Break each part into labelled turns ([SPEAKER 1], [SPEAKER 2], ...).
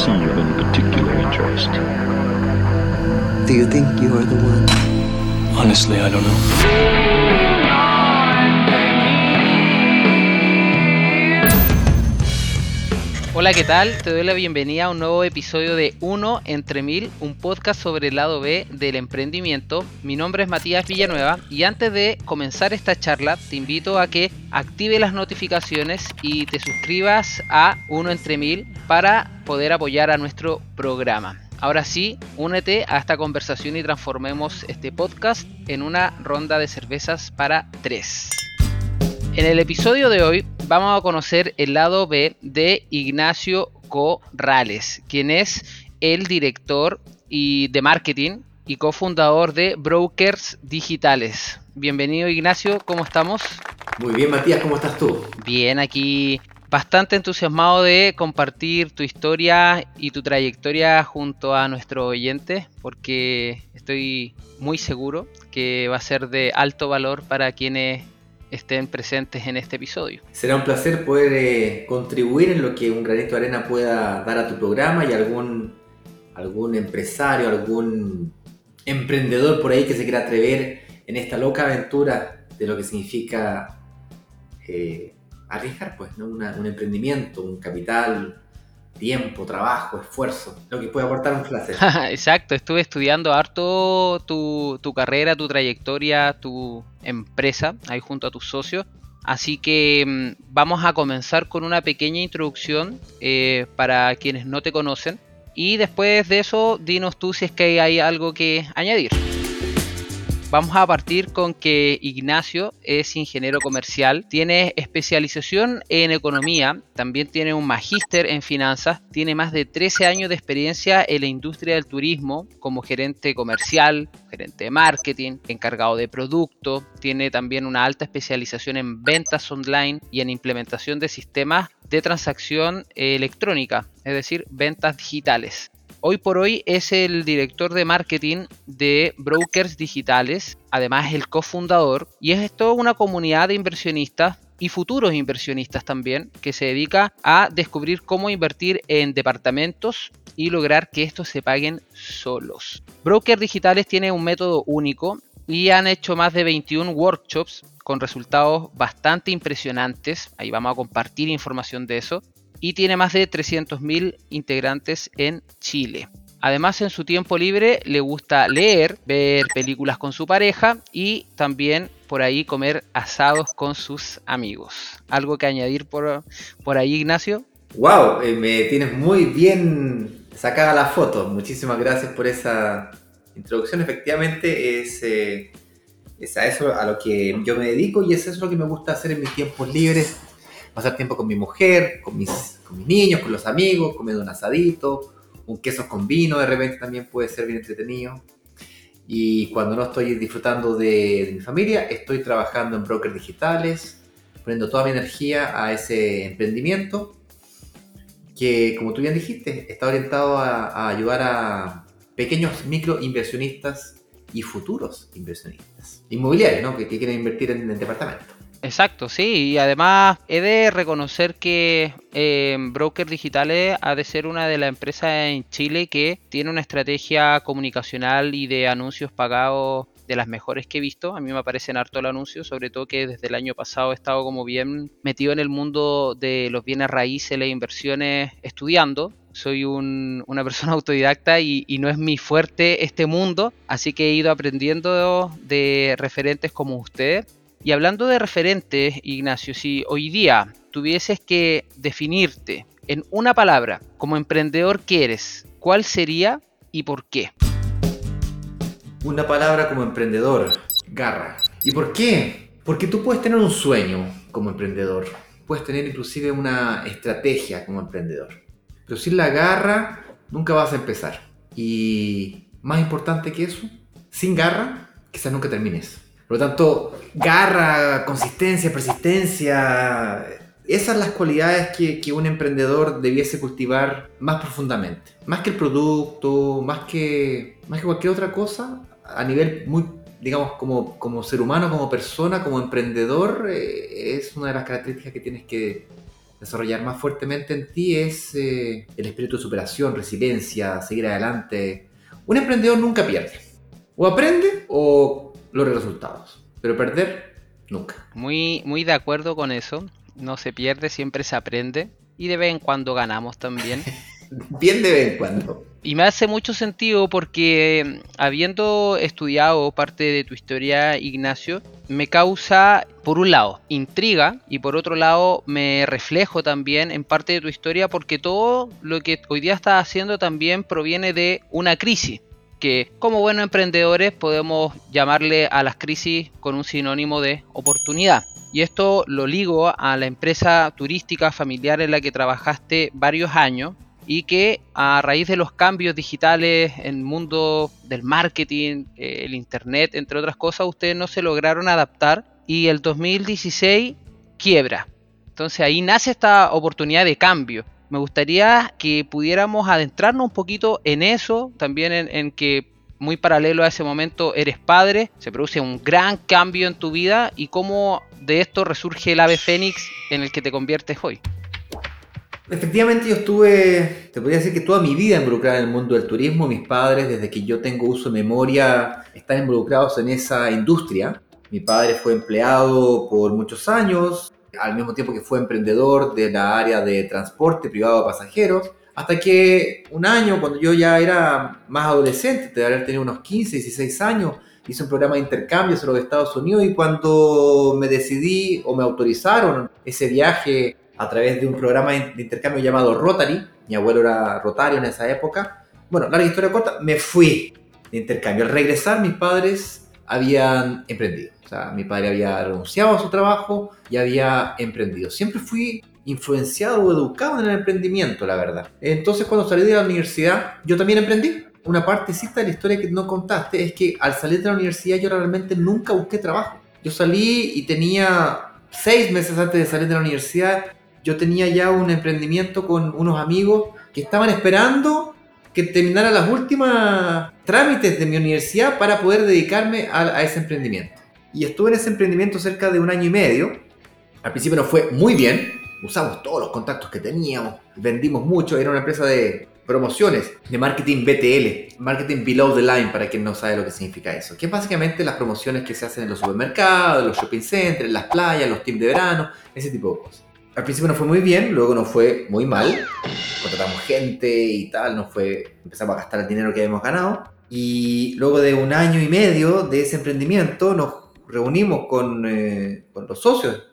[SPEAKER 1] seem of any particular interest.
[SPEAKER 2] Do you think you are the one?
[SPEAKER 3] Honestly, I don't know.
[SPEAKER 4] Hola, ¿qué tal? Te doy la bienvenida a un nuevo episodio de Uno entre Mil, un podcast sobre el lado B del emprendimiento. Mi nombre es Matías Villanueva y antes de comenzar esta charla te invito a que active las notificaciones y te suscribas a Uno entre Mil para poder apoyar a nuestro programa. Ahora sí, únete a esta conversación y transformemos este podcast en una ronda de cervezas para tres. En el episodio de hoy vamos a conocer el lado B de Ignacio Corrales, quien es el director y de marketing y cofundador de Brokers Digitales. Bienvenido Ignacio, ¿cómo estamos?
[SPEAKER 5] Muy bien, Matías, ¿cómo estás tú?
[SPEAKER 4] Bien, aquí bastante entusiasmado de compartir tu historia y tu trayectoria junto a nuestro oyente, porque estoy muy seguro que va a ser de alto valor para quienes estén presentes en este episodio.
[SPEAKER 5] Será un placer poder eh, contribuir en lo que un granito de arena pueda dar a tu programa y algún, algún empresario, algún emprendedor por ahí que se quiera atrever en esta loca aventura de lo que significa eh, arriesgar, pues, ¿no? Un emprendimiento, un capital, tiempo, trabajo, esfuerzo, lo que puede aportar un placer.
[SPEAKER 4] Exacto, estuve estudiando harto tu, tu carrera, tu trayectoria, tu empresa, ahí junto a tus socios. Así que mm, vamos a comenzar con una pequeña introducción eh, para quienes no te conocen. Y después de eso, dinos tú si es que hay algo que añadir. Vamos a partir con que Ignacio es ingeniero comercial, tiene especialización en economía, también tiene un magíster en finanzas, tiene más de 13 años de experiencia en la industria del turismo como gerente comercial, gerente de marketing, encargado de producto, tiene también una alta especialización en ventas online y en implementación de sistemas de transacción eh, electrónica, es decir, ventas digitales. Hoy por hoy es el director de marketing de Brokers Digitales, además es el cofundador, y es toda una comunidad de inversionistas y futuros inversionistas también, que se dedica a descubrir cómo invertir en departamentos y lograr que estos se paguen solos. Brokers Digitales tiene un método único y han hecho más de 21 workshops con resultados bastante impresionantes. Ahí vamos a compartir información de eso y tiene más de 300.000 integrantes en Chile. Además, en su tiempo libre le gusta leer, ver películas con su pareja y también por ahí comer asados con sus amigos. ¿Algo que añadir por, por ahí, Ignacio?
[SPEAKER 5] ¡Wow! eh, me tienes muy bien sacada la foto. Muchísimas gracias por esa introducción. Efectivamente, es, eh, es a eso a lo que yo me dedico y es eso lo que me gusta hacer en mis tiempos libres. Pasar tiempo con mi mujer, con mis, con mis niños, con los amigos, comiendo un asadito, un queso con vino de repente también puede ser bien entretenido. Y cuando no estoy disfrutando de, de mi familia, estoy trabajando en brokers digitales, poniendo toda mi energía a ese emprendimiento que, como tú bien dijiste, está orientado a, a ayudar a pequeños micro inversionistas y futuros inversionistas inmobiliarios, ¿no? Que, que quieren invertir en el departamento.
[SPEAKER 4] Exacto, sí, y además he de reconocer que eh, Brokers Digitales ha de ser una de las empresas en Chile que tiene una estrategia comunicacional y de anuncios pagados de las mejores que he visto. A mí me aparecen harto el anuncio, sobre todo que desde el año pasado he estado como bien metido en el mundo de los bienes raíces, las inversiones, estudiando. Soy un- una persona autodidacta y, y no es mi fuerte este mundo, así que he ido aprendiendo de referentes como ustedes. Y hablando de referentes, Ignacio, si hoy día tuvieses que definirte en una palabra como emprendedor que eres, ¿cuál sería y por qué?
[SPEAKER 5] Una palabra como emprendedor, garra. ¿Y por qué? Porque tú puedes tener un sueño como emprendedor, puedes tener inclusive una estrategia como emprendedor, pero sin la garra nunca vas a empezar. Y más importante que eso, sin garra, quizás nunca termines. Por lo tanto, garra, consistencia, persistencia, esas son las cualidades que, un emprendedor debiese cultivar más profundamente. Más que el producto, más que, más que cualquier otra cosa, a nivel muy, digamos, como, como ser humano, como persona, como emprendedor, eh, es una de las características que tienes que desarrollar más fuertemente en ti es eh, el espíritu de superación, resiliencia, seguir adelante. Un emprendedor nunca pierde. O aprende o logra resultados. Pero perder, nunca.
[SPEAKER 4] Muy, muy de acuerdo con eso. No se pierde, siempre se aprende. Y de vez en cuando ganamos también.
[SPEAKER 5] Bien de vez en cuando.
[SPEAKER 4] Y me hace mucho sentido porque habiendo estudiado parte de tu historia, Ignacio, me causa, por un lado, intriga y por otro lado, me reflejo también en parte de tu historia porque todo lo que hoy día estás haciendo también proviene de una crisis que como buenos emprendedores podemos llamarle a las crisis con un sinónimo de oportunidad. Y esto lo ligo a la empresa turística familiar en la que trabajaste varios años y que a raíz de los cambios digitales en el mundo del marketing, eh, el internet, entre otras cosas, ustedes no se lograron adaptar y el 2016 quiebra. Entonces ahí nace esta oportunidad de cambio. Me gustaría que pudiéramos adentrarnos un poquito en eso, también en, que muy paralelo a ese momento eres padre, se produce un gran cambio en tu vida y cómo de esto resurge el ave fénix en el que te conviertes hoy.
[SPEAKER 5] Efectivamente yo estuve, te podría decir que toda mi vida involucrada en el mundo del turismo. Mis padres, desde que yo tengo uso de memoria, están involucrados en esa industria. Mi padre fue empleado por muchos años, al mismo tiempo que fue emprendedor de la área de transporte privado de pasajeros. Hasta que un año, cuando yo ya era más adolescente, de haber tenido unos 15, 16 años, hice un programa de intercambio sobre los Estados Unidos y cuando me decidí o me autorizaron ese viaje a través de un programa de intercambio llamado Rotary. Mi abuelo era rotario en esa época. Bueno, larga historia corta, me fui de intercambio. Al regresar, mis padres habían emprendido. O sea, mi padre había renunciado a su trabajo y había emprendido. Siempre fui influenciado o educado en el emprendimiento, la verdad. Entonces, cuando salí de la universidad, yo también emprendí. Una partecita de la historia que no contaste es que al salir de la universidad yo realmente nunca busqué trabajo. Yo salí y tenía seis meses antes de salir de la universidad yo tenía ya un emprendimiento con unos amigos que estaban esperando que terminara las últimas trámites de mi universidad para poder dedicarme a, ese emprendimiento. Y estuve en ese emprendimiento cerca de un año y medio. Al principio nos fue muy bien, usamos todos los contactos que teníamos, vendimos mucho, era una empresa de promociones, de marketing BTL, marketing below the line, para quien no sabe lo que significa eso, que es básicamente las promociones que se hacen en los supermercados, los shopping centers, en las playas, los teams de verano, ese tipo de cosas al principio nos fue muy bien, luego nos fue muy mal. Contratamos gente y tal, nos fue, empezamos a gastar el dinero que habíamos ganado. Y luego de un año y medio de ese emprendimiento, nos reunimos con, eh, con los socios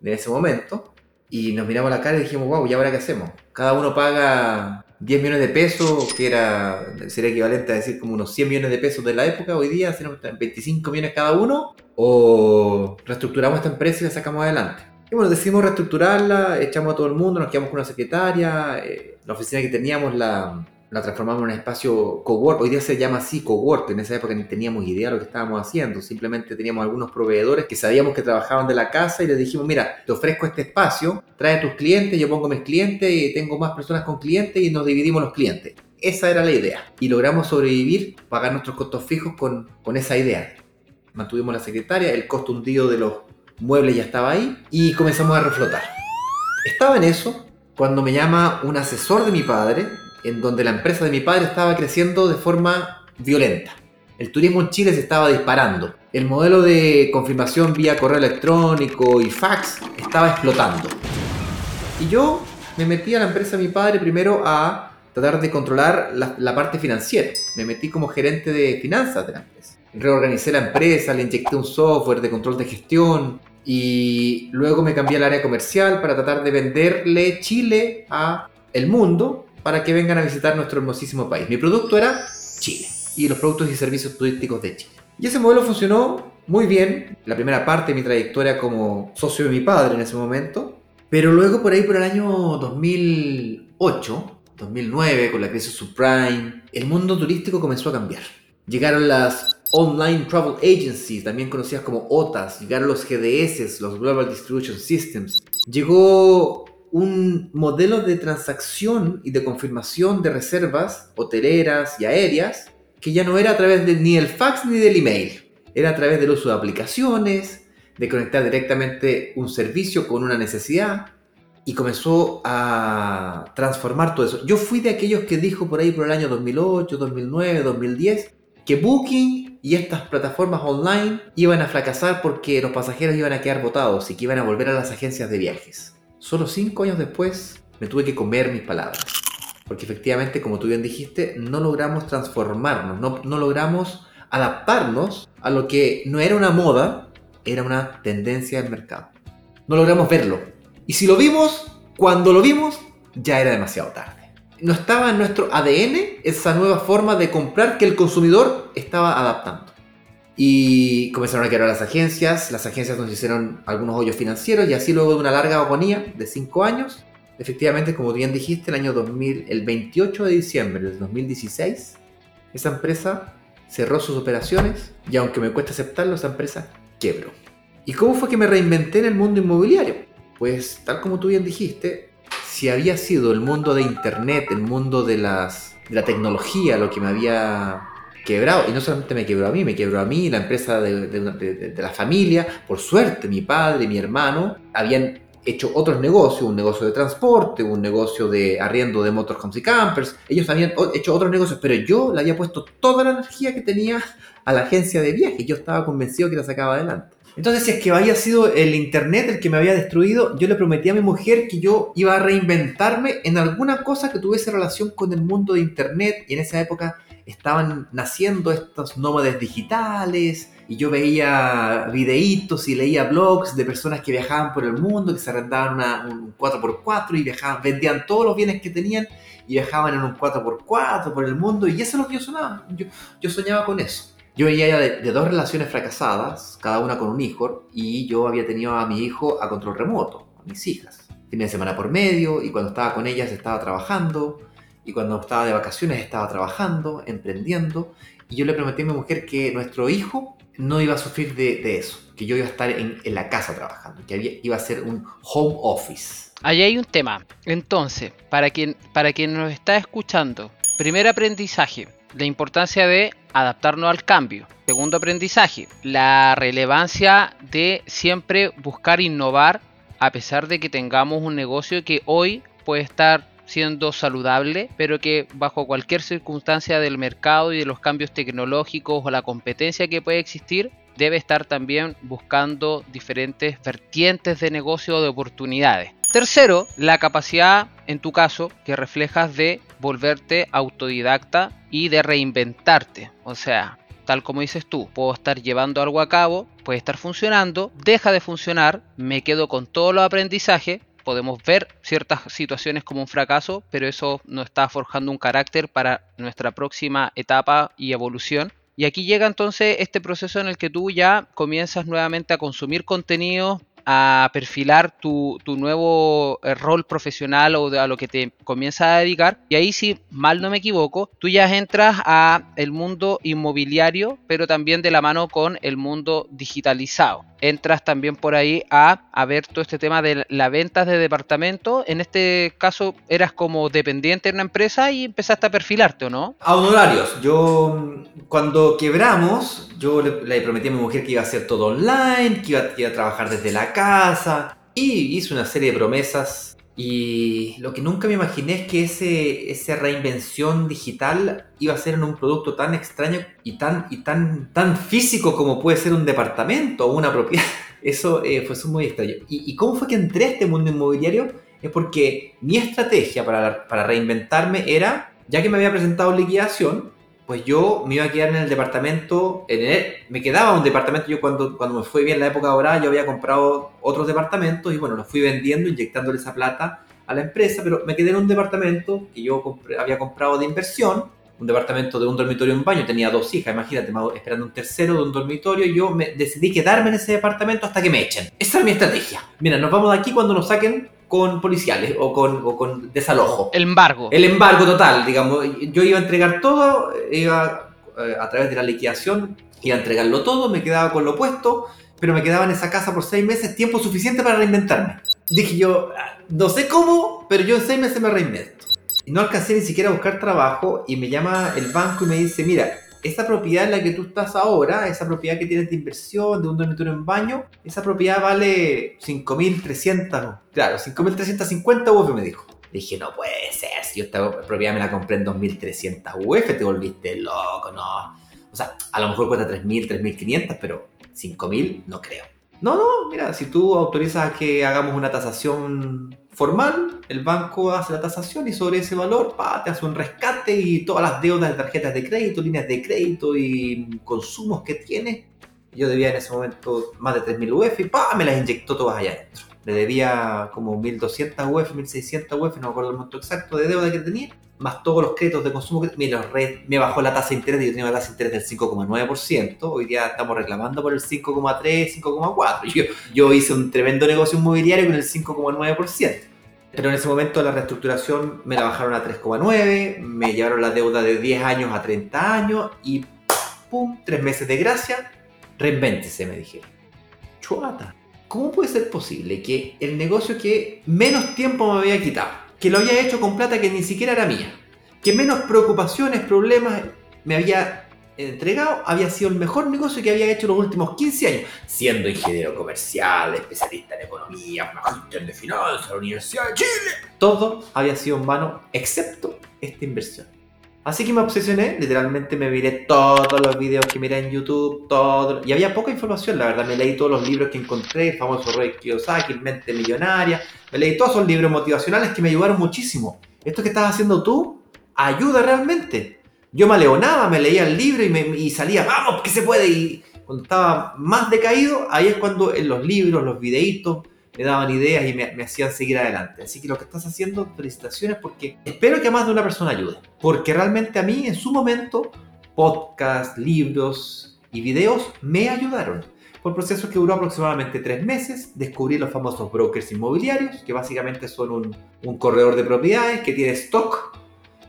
[SPEAKER 5] de ese momento y nos miramos la cara y dijimos, wow, ¿y ahora qué hacemos? Cada uno paga 10 millones de pesos, que era, sería equivalente a decir como unos 100 millones de pesos de la época, hoy día, 25 millones cada uno, o reestructuramos esta empresa y la sacamos adelante. Y bueno, decidimos reestructurarla, echamos a todo el mundo, nos quedamos con una secretaria, eh, la oficina que teníamos la, la transformamos en un espacio cowork, hoy día se llama así cowork, en esa época ni teníamos idea de lo que estábamos haciendo, simplemente teníamos algunos proveedores que sabíamos que trabajaban de la casa y les dijimos, mira, te ofrezco este espacio, trae tus clientes, yo pongo mis clientes y tengo más personas con clientes y nos dividimos los clientes. Esa era la idea. Y logramos sobrevivir, pagar nuestros costos fijos con, con esa idea. Mantuvimos la secretaria, el costo hundido de los mueble ya estaba ahí y comenzamos a reflotar. Estaba en eso cuando me llama un asesor de mi padre, en donde la empresa de mi padre estaba creciendo de forma violenta. El turismo en Chile se estaba disparando. El modelo de confirmación vía correo electrónico y fax estaba explotando. Y yo me metí a la empresa de mi padre primero a tratar de controlar la, la parte financiera. Me metí como gerente de finanzas de la empresa. Reorganicé la empresa, le inyecté un software de control de gestión, y luego me cambié al área comercial para tratar de venderle Chile a el mundo para que vengan a visitar nuestro hermosísimo país. Mi producto era Chile y los productos y servicios turísticos de Chile. Y ese modelo funcionó muy bien, la primera parte de mi trayectoria como socio de mi padre en ese momento, pero luego por ahí por el año 2008, 2009, con la crisis subprime, el mundo turístico comenzó a cambiar. Llegaron las Online Travel Agencies, también conocidas como OTAs, llegaron los GDS, los Global Distribution Systems. Llegó un modelo de transacción y de confirmación de reservas hoteleras y aéreas que ya no era a través de, ni del fax ni del email. Era a través del uso de aplicaciones, de conectar directamente un servicio con una necesidad. y comenzó a transformar todo eso. Yo fui de aquellos que dijo por ahí por el año 2008, 2009, 2010 que Booking y estas plataformas online iban a fracasar porque los pasajeros iban a quedar botados y que iban a volver a las agencias de viajes. Solo cinco años después me tuve que comer mis palabras. Porque efectivamente, como tú bien dijiste, no logramos transformarnos, no, logramos adaptarnos a lo que no era una moda, era una tendencia del mercado. No logramos verlo. Y si lo vimos, cuando lo vimos, ya era demasiado tarde. No estaba en nuestro ADN esa nueva forma de comprar que el consumidor estaba adaptando. Y comenzaron a quebrar las agencias, las agencias nos hicieron algunos hoyos financieros y así luego de una larga agonía de 5 años, efectivamente, como bien dijiste, el año 2000, el 28 de diciembre del 2016, esa empresa cerró sus operaciones y aunque me cuesta aceptarlo, esa empresa quebró. ¿Y cómo fue que me reinventé en el mundo inmobiliario? Pues tal como tú bien dijiste, si había sido el mundo de Internet, el mundo de, las, de la tecnología lo que me había quebrado, y no solamente me quebró a mí, me quebró a mí, la empresa de, de, de, la familia, por suerte mi padre mi hermano habían hecho otros negocios, un negocio de transporte, un negocio de arriendo de motorhomes y campers. Ellos habían hecho otros negocios, pero yo le había puesto toda la energía que tenía a la agencia de viajes. Yo estaba convencido que la sacaba adelante. Entonces, si es que había sido el internet el que me había destruido, yo le prometí a mi mujer que yo iba a reinventarme en alguna cosa que tuviese relación con el mundo de internet. Y en esa época estaban naciendo estos nómades digitales, y yo veía videitos y leía blogs de personas que viajaban por el mundo, que se arrendaban una, un 4x4 y viajaban, vendían todos los bienes que tenían y viajaban en un 4x4 por el mundo y eso es lo que yo soñaba. Yo, yo soñaba con eso. Yo veía ya de, de, dos relaciones fracasadas, cada una con un hijo, y yo había tenido a mi hijo a control remoto, a mis hijas. De semana por medio, y cuando estaba con ellas estaba trabajando, y cuando estaba de vacaciones estaba trabajando, emprendiendo, y yo le prometí a mi mujer que nuestro hijo no iba a sufrir de, eso, que yo iba a estar en, la casa trabajando, que iba a ser un home office.
[SPEAKER 4] Allí hay un tema. Entonces, para quien, para quien nos está escuchando, primer aprendizaje, la importancia de adaptarnos al cambio. Segundo aprendizaje, la relevancia de siempre buscar innovar a pesar de que tengamos un negocio que hoy puede estar siendo saludable, pero que bajo cualquier circunstancia del mercado y de los cambios tecnológicos o la competencia que puede existir, debe estar también buscando diferentes vertientes de negocio o de oportunidades. Tercero, la capacidad, en tu caso, que reflejas de volverte autodidacta y de reinventarte. O sea, tal como dices tú, puedo estar llevando algo a cabo, puede estar funcionando, deja de funcionar, me quedo con todos los aprendizajes, podemos ver ciertas situaciones como un fracaso, pero eso nos está forjando un carácter para nuestra próxima etapa y evolución. Y aquí llega entonces este proceso en el que tú ya comienzas nuevamente a consumir contenido, a perfilar tu, tu, nuevo eh, rol profesional o a lo que te comienzas a dedicar. Y ahí, si mal no me equivoco, tú ya entras a el mundo inmobiliario, pero también de la mano con el mundo digitalizado. Entras también por ahí a, a ver todo este tema de la ventas de departamento. En este caso, eras como dependiente de una empresa y empezaste a perfilarte, ¿o no?
[SPEAKER 5] A honorarios. Yo, cuando quebramos, yo le, prometí a mi mujer que iba a hacer todo online, que iba, iba a trabajar desde la casa y hice una serie de promesas y lo que nunca me imaginé es que ese, esa reinvención digital iba a ser en un producto tan extraño y tan, y tan, tan físico como puede ser un departamento o una propiedad. Eso eh, fue muy extraño. ¿Y, ¿Y, cómo fue que entré a este mundo inmobiliario? Es porque mi estrategia para, para reinventarme era, ya que me había presentado liquidación, pues yo me iba a quedar en el departamento, en el, me quedaba un departamento, yo cuando, cuando me fue bien la época ahora, yo había comprado otros departamentos y bueno, los fui vendiendo, inyectándole esa plata a la empresa, pero me quedé en un departamento que yo había comprado de inversión, un departamento de un dormitorio y un baño, tenía dos hijas, imagínate, esperando un tercero de un dormitorio, y yo me decidí quedarme en ese departamento hasta que me echen. Esa es mi estrategia. Mira, nos vamos de aquí cuando nos saquen con policiales o con, o con desalojo.
[SPEAKER 4] El embargo.
[SPEAKER 5] El embargo total, digamos. Yo iba a entregar todo, iba eh, a través de la liquidación, iba a entregarlo todo, me quedaba con lo puesto, pero me quedaba en esa casa por seis meses, tiempo suficiente para reinventarme. Dije yo, no sé cómo, pero yo en seis meses me reinvento. Y no alcancé ni siquiera a buscar trabajo y me llama el banco y me dice, mira, esa propiedad en la que tú estás ahora, esa propiedad que tienes de inversión, de un dormitorio en baño, esa propiedad vale 5.300, claro, 5.350 UF me dijo. Dije, no puede ser, si yo esta propiedad me la compré en 2.300 UF, te volviste loco, no. O sea, a lo mejor cuesta 3.000, 3.500, pero 5.000 no creo. No, no, mira, si tú autorizas que hagamos una tasación formal, el banco hace la tasación y sobre ese valor pa, te hace un rescate y todas las deudas de tarjetas de crédito, líneas de crédito y consumos que tienes. Yo debía en ese momento más de 3.000 UF y pa, me las inyectó todas allá adentro. Le debía como 1.200 UF, 1.600 UF, no me acuerdo el monto exacto de deuda que tenía, más todos los créditos de consumo que me, los me bajó la tasa de interés, yo tenía una tasa de interés del 5,9%, hoy día estamos reclamando por el 5,3, 5,4%. Yo, yo hice un tremendo negocio inmobiliario con el 5,9%. Pero en ese momento la reestructuración me la bajaron a 3,9, me llevaron la deuda de 10 años a 30 años y ¡pum! Tres meses de gracia, reinvéntese, me dijeron. Chuata. ¿Cómo puede ser posible que el negocio que menos tiempo me había quitado, que lo había hecho con plata que ni siquiera era mía, que menos preocupaciones, problemas me había entregado, había sido el mejor negocio que había hecho los últimos 15 años, siendo ingeniero comercial, especialista en economía, magíster de finanzas, la Universidad de Chile. Todo había sido en vano, excepto esta inversión. Así que me obsesioné, literalmente me miré todos los videos que miré en YouTube, todo, y había poca información, la verdad, me leí todos los libros que encontré, el famoso Rey Kiyosaki, Mente Millonaria, me leí todos esos libros motivacionales que me ayudaron muchísimo. Esto que estás haciendo tú ayuda realmente. Yo me aleonaba, me leía el libro y, me, y salía, vamos, que se puede, y cuando estaba más decaído, ahí es cuando en los libros, los videitos, me daban ideas y me, hacían seguir adelante. Así que lo que estás haciendo, felicitaciones porque espero que más de una persona ayude. Porque realmente a mí en su momento, podcast, libros y videos me ayudaron. Por proceso que duró aproximadamente tres meses, descubrí los famosos brokers inmobiliarios, que básicamente son un, un corredor de propiedades que tiene stock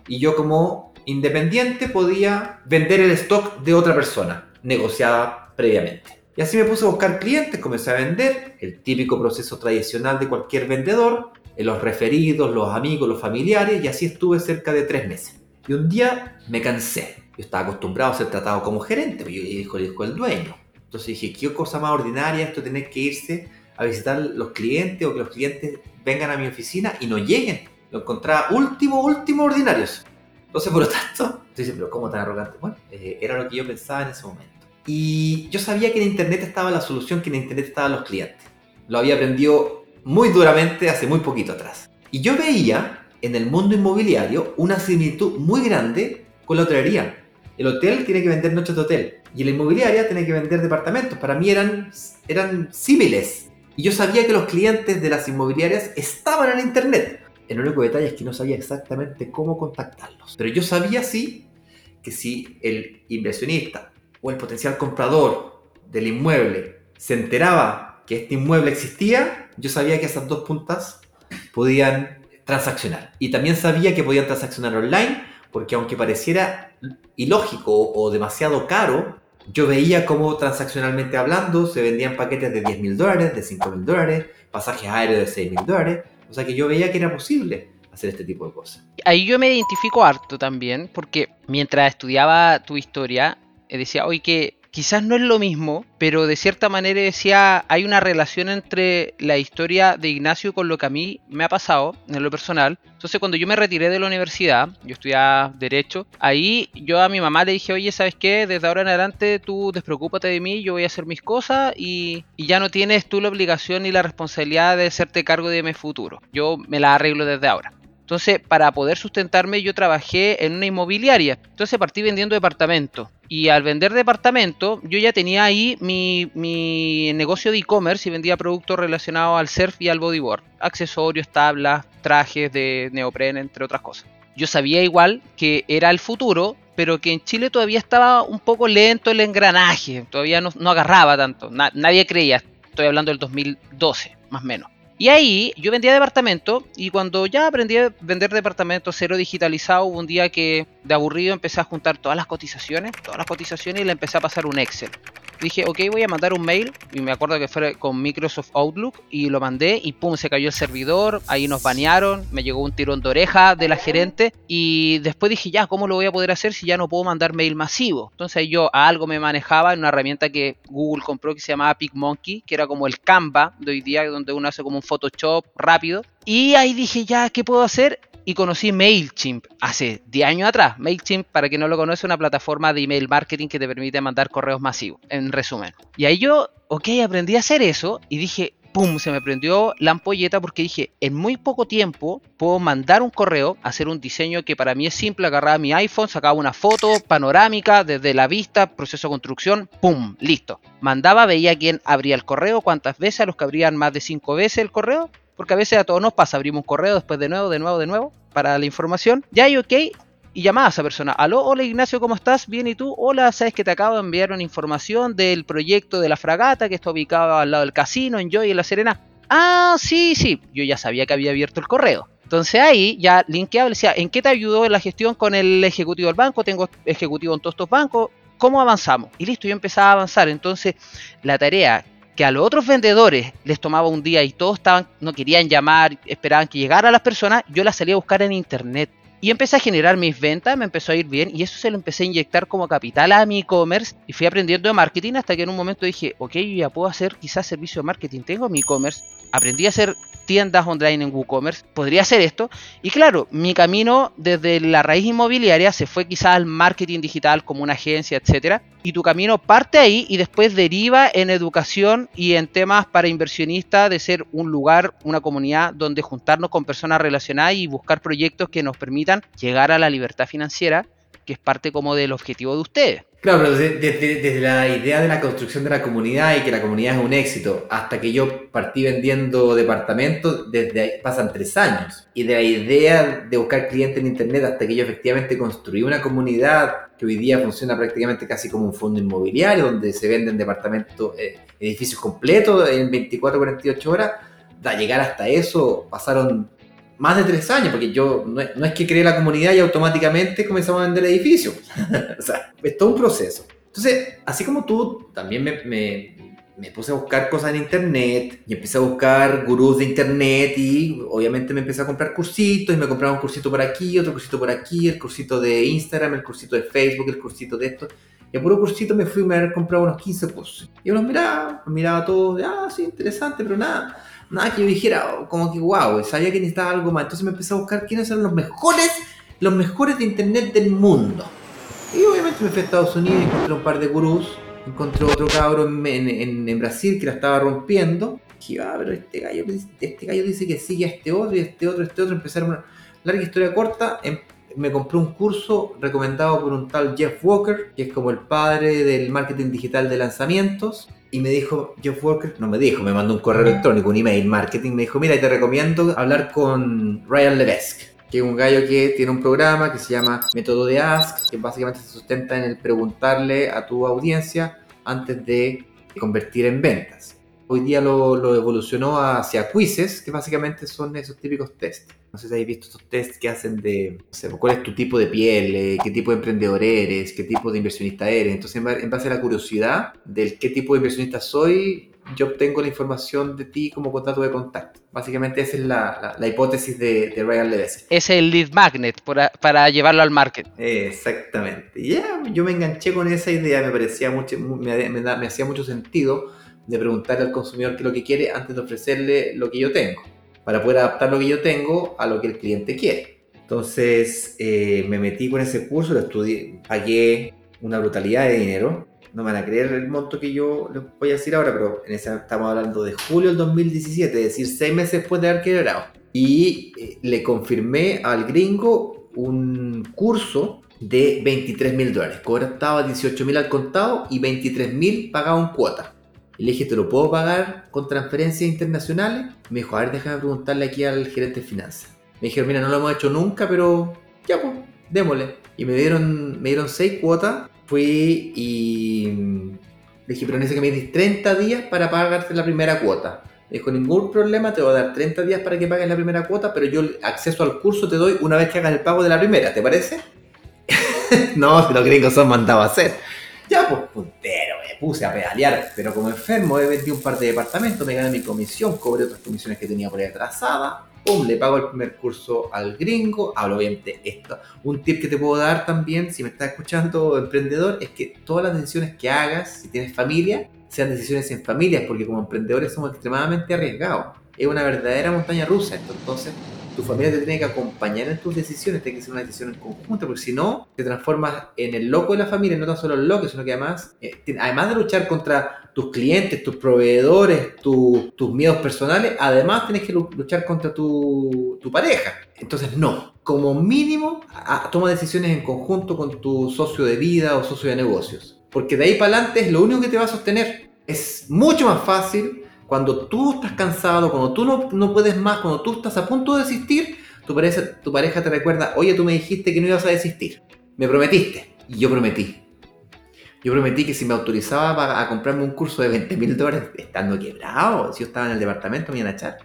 [SPEAKER 5] y yo como independiente podía vender el stock de otra persona, negociada previamente. Y así me puse a buscar clientes, comencé a vender, el típico proceso tradicional de cualquier vendedor, en los referidos, los amigos, los familiares, y así estuve cerca de tres meses. Y un día me cansé. Yo estaba acostumbrado a ser tratado como gerente, pero yo dijo, dijo el dueño. Entonces dije, qué cosa más ordinaria esto tener que irse a visitar los clientes o que los clientes vengan a mi oficina y no lleguen. Lo encontraba último, último ordinarios. Entonces, por lo tanto, dice, pero ¿cómo tan arrogante? Bueno, eh, era lo que yo pensaba en ese momento. Y yo sabía que en Internet estaba la solución, que en Internet estaban los clientes. Lo había aprendido muy duramente hace muy poquito atrás. Y yo veía en el mundo inmobiliario una similitud muy grande con la hotelería. El hotel tiene que vender noches de hotel y la inmobiliaria tiene que vender departamentos. Para mí eran, eran símiles. Y yo sabía que los clientes de las inmobiliarias estaban en Internet. El único detalle es que no sabía exactamente cómo contactarlos. Pero yo sabía sí que si el inversionista o el potencial comprador del inmueble se enteraba que este inmueble existía, yo sabía que esas dos puntas podían transaccionar. Y también sabía que podían transaccionar online, porque aunque pareciera ilógico o demasiado caro, yo veía cómo transaccionalmente hablando se vendían paquetes de 10 mil dólares, de 5 mil dólares, pasajes aéreos de 6 mil dólares. O sea que yo veía que era posible hacer este tipo de cosas.
[SPEAKER 4] Ahí yo me identifico harto también, porque mientras estudiaba tu historia, eh, decía, oye, que quizás no es lo mismo, pero de cierta manera decía, hay una relación entre la historia de Ignacio con lo que a mí me ha pasado en lo personal. Entonces cuando yo me retiré de la universidad, yo estudiaba derecho, ahí yo a mi mamá le dije, oye, ¿sabes qué? Desde ahora en adelante tú despreocúpate de mí, yo voy a hacer mis cosas y, y ya no tienes tú la obligación ni la responsabilidad de hacerte cargo de mi futuro. Yo me la arreglo desde ahora. Entonces, para poder sustentarme, yo trabajé en una inmobiliaria. Entonces partí vendiendo departamentos. Y al vender departamento, yo ya tenía ahí mi, negocio de e-commerce y vendía productos relacionados al surf y al bodyboard. Accesorios, tablas, trajes de neopren, entre otras cosas. Yo sabía igual que era el futuro, pero que en Chile todavía estaba un poco lento el engranaje. Todavía no, agarraba tanto. nadie creía. Estoy hablando del 2012, más o menos. Y ahí yo vendía departamento y cuando ya aprendí a vender departamento cero digitalizado, hubo un día que de aburrido empecé a juntar todas las cotizaciones, todas las cotizaciones y le empecé a pasar un Excel. Dije, ok, voy a mandar un mail. Y me acuerdo que fue con Microsoft Outlook. Y lo mandé y pum, se cayó el servidor. Ahí nos banearon. Me llegó un tirón de oreja de la gerente. Y después dije, ya, ¿cómo lo voy a poder hacer si ya no puedo mandar mail masivo? Entonces yo a algo me manejaba en una herramienta que Google compró que se llamaba PicMonkey, que era como el Canva de hoy día, donde uno hace como un Photoshop rápido. Y ahí dije, ya, ¿qué puedo hacer? Y conocí MailChimp hace 10 años atrás. MailChimp, para quien no lo conoce, es una plataforma de email marketing que te permite mandar correos masivos, en resumen. Y ahí yo, ok, aprendí a hacer eso y dije, ¡pum! Se me prendió la ampolleta porque dije, en muy poco tiempo puedo mandar un correo, hacer un diseño que para mí es simple, agarraba mi iPhone, sacaba una foto panorámica desde la vista, proceso de construcción, ¡pum! Listo. Mandaba, veía quién abría el correo, cuántas veces, a los que abrían más de 5 veces el correo, porque a veces a todos nos pasa, abrimos un correo después de nuevo, de nuevo, de nuevo, para la información. Ya hay ok, y llamaba a esa persona. Aló, hola Ignacio, ¿cómo estás? Bien, ¿y tú? Hola, sabes que te acabo de enviar una información del proyecto de la fragata que está ubicado al lado del casino en Joy en La Serena. Ah, sí, sí. Yo ya sabía que había abierto el correo. Entonces ahí ya linkeaba, le decía, ¿en qué te ayudó en la gestión con el ejecutivo del banco? Tengo ejecutivo en todos estos bancos. ¿Cómo avanzamos? Y listo, yo empezaba a avanzar. Entonces la tarea que a los otros vendedores les tomaba un día y todos estaban, no querían llamar, esperaban que llegara las personas, yo las salía a buscar en internet. Y empecé a generar mis ventas, me empezó a ir bien y eso se lo empecé a inyectar como capital a mi e-commerce y fui aprendiendo de marketing hasta que en un momento dije, ok, yo ya puedo hacer quizás servicio de marketing, tengo mi e-commerce, aprendí a hacer tiendas online en WooCommerce, podría hacer esto. Y claro, mi camino desde la raíz inmobiliaria se fue quizás al marketing digital como una agencia, etcétera. Y tu camino parte ahí y después deriva en educación y en temas para inversionistas de ser un lugar, una comunidad donde juntarnos con personas relacionadas y buscar proyectos que nos permitan llegar a la libertad financiera, que es parte como del objetivo de ustedes.
[SPEAKER 5] Claro, pero desde, la idea de la construcción de la comunidad y que la comunidad es un éxito, hasta que yo partí vendiendo departamentos, desde pasan tres años. Y de la idea de buscar clientes en Internet hasta que yo efectivamente construí una comunidad que hoy día funciona prácticamente casi como un fondo inmobiliario, donde se venden departamentos, eh, edificios completos en 24 48 horas, da llegar hasta eso pasaron más de tres años, porque yo no, es que creé la comunidad y automáticamente comenzamos a vender edificios. o sea, es todo un proceso. Entonces, así como tú, también me, me, me, puse a buscar cosas en internet y empecé a buscar gurús de internet y obviamente me empecé a comprar cursitos y me compraba un cursito por aquí, otro cursito por aquí, el cursito de Instagram, el cursito de Facebook, el cursito de esto. Y a puro cursito me fui a haber comprado unos 15 cursos. Y yo los miraba, los miraba todos, ah, sí, interesante, pero nada nada que yo dijera, como que wow, sabía que necesitaba algo más. Entonces me empecé a buscar quiénes eran los mejores, los mejores de internet del mundo. Y obviamente me fui a Estados Unidos, encontré un par de gurús, encontré otro cabro en, en, Brasil que la estaba rompiendo. Y dije, ah, pero este gallo, este gallo dice que sigue a este otro y este otro, este otro. Empezaron una larga historia corta. Em, me compré un curso recomendado por un tal Jeff Walker, que es como el padre del marketing digital de lanzamientos y me dijo, Jeff Walker, no me dijo, me mandó un correo electrónico, un email marketing, me dijo, mira, te recomiendo hablar con Ryan Levesque, que es un gallo que tiene un programa que se llama Método de Ask, que básicamente se sustenta en el preguntarle a tu audiencia antes de convertir en ventas. Hoy día lo, lo evolucionó hacia quizzes, que básicamente son esos típicos tests no sé si habéis visto estos tests que hacen de, cuál es tu tipo de piel, eh, qué tipo de emprendedor eres, qué tipo de inversionista eres. Entonces, en base a la curiosidad del qué tipo de inversionista soy, yo obtengo la información de ti como contrato de contacto. Básicamente esa es la, la, hipótesis de, de, Ryan Levesque.
[SPEAKER 4] Es el lead magnet para, para llevarlo al market.
[SPEAKER 5] Exactamente. Ya, yo me enganché con esa idea, me parecía mucho, me, me, me hacía mucho sentido de preguntarle al consumidor qué es lo que quiere antes de ofrecerle lo que yo tengo para poder adaptar lo que yo tengo a lo que el cliente quiere. Entonces eh, me metí con ese curso, lo estudié, pagué una brutalidad de dinero. No me van a creer el monto que yo les voy a decir ahora, pero en ese estamos hablando de julio del 2017, es decir, seis meses después de haber quebrado. Y eh, le confirmé al gringo un curso de 23 mil dólares. Cobraba 18 mil al contado y 23 mil pagado en cuota. Le dije, ¿te lo puedo pagar con transferencias internacionales? Me dijo, a ver, déjame preguntarle aquí al gerente de finanzas. Me dijeron, mira, no lo hemos hecho nunca, pero ya pues, démosle. Y me dieron, me dieron seis cuotas. Fui y le dije, pero necesito que me des 30 días para pagarte la primera cuota. Me dijo, ningún problema, te voy a dar 30 días para que pagues la primera cuota, pero yo acceso al curso te doy una vez que hagas el pago de la primera, ¿te parece? no, los gringos son mandados a hacer. Ya, pues, puntero, puse a pedalear, pero como enfermo he vendido un par de departamentos, me gané mi comisión, cobré otras comisiones que tenía por ahí atrasada, pum, le pago el primer curso al gringo, hablo obviamente esto. Un tip que te puedo dar también, si me estás escuchando emprendedor, es que todas las decisiones que hagas, si tienes familia, sean decisiones en familias, porque como emprendedores somos extremadamente arriesgados. Es una verdadera montaña rusa esto, entonces tu familia te tiene que acompañar en tus decisiones, tiene que ser una decisión en conjunto, porque si no, te transformas en el loco de la familia, no tan solo el loco, sino que además, eh, además de luchar contra tus clientes, tus proveedores, tus miedos personales, además tienes que luchar contra tu, tu pareja. Entonces, no, como mínimo, toma decisiones en conjunto con tu socio de vida o socio de negocios, porque de ahí para adelante es lo único que te va a sostener. Es mucho más fácil cuando tú estás cansado, cuando tú no, no, puedes más, cuando tú estás a punto de desistir, tu pareja, tu pareja te recuerda, oye, tú me dijiste que no ibas a desistir. Me prometiste. Y yo prometí. Yo prometí que si me autorizaba a comprarme un curso de 20 mil dólares, estando quebrado, si yo estaba en el departamento me iban a echar,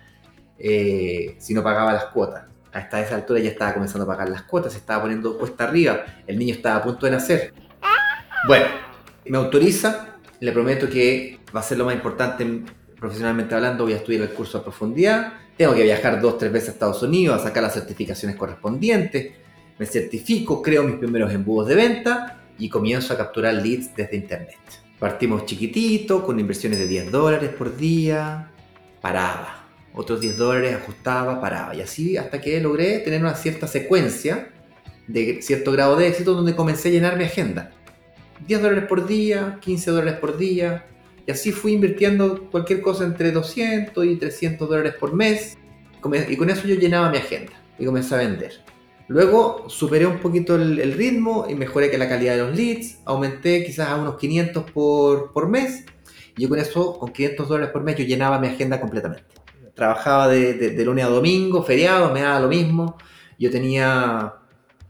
[SPEAKER 5] eh, si no pagaba las cuotas. Hasta esa altura ya estaba comenzando a pagar las cuotas, se estaba poniendo cuesta arriba, el niño estaba a punto de nacer. Bueno, me autoriza, le prometo que va a ser lo más importante profesionalmente hablando, voy a estudiar el curso a profundidad, tengo que viajar dos, tres veces a Estados Unidos a sacar las certificaciones correspondientes, me certifico, creo mis primeros embudos de venta y comienzo a capturar leads desde internet. Partimos chiquitito, con inversiones de 10 dólares por día, paraba. Otros 10 dólares ajustaba, paraba. Y así hasta que logré tener una cierta secuencia de cierto grado de éxito donde comencé a llenar mi agenda. 10 dólares por día, 15 dólares por día, y así fui invirtiendo cualquier cosa entre 200 y 300 dólares por mes. Y con eso yo llenaba mi agenda y comencé a vender. Luego superé un poquito el, ritmo y mejoré que la calidad de los leads. Aumenté quizás a unos 500 por, por mes. Y yo con eso, con 500 dólares por mes, yo llenaba mi agenda completamente. Trabajaba de, de, lunes a domingo, feriado, me daba lo mismo. Yo tenía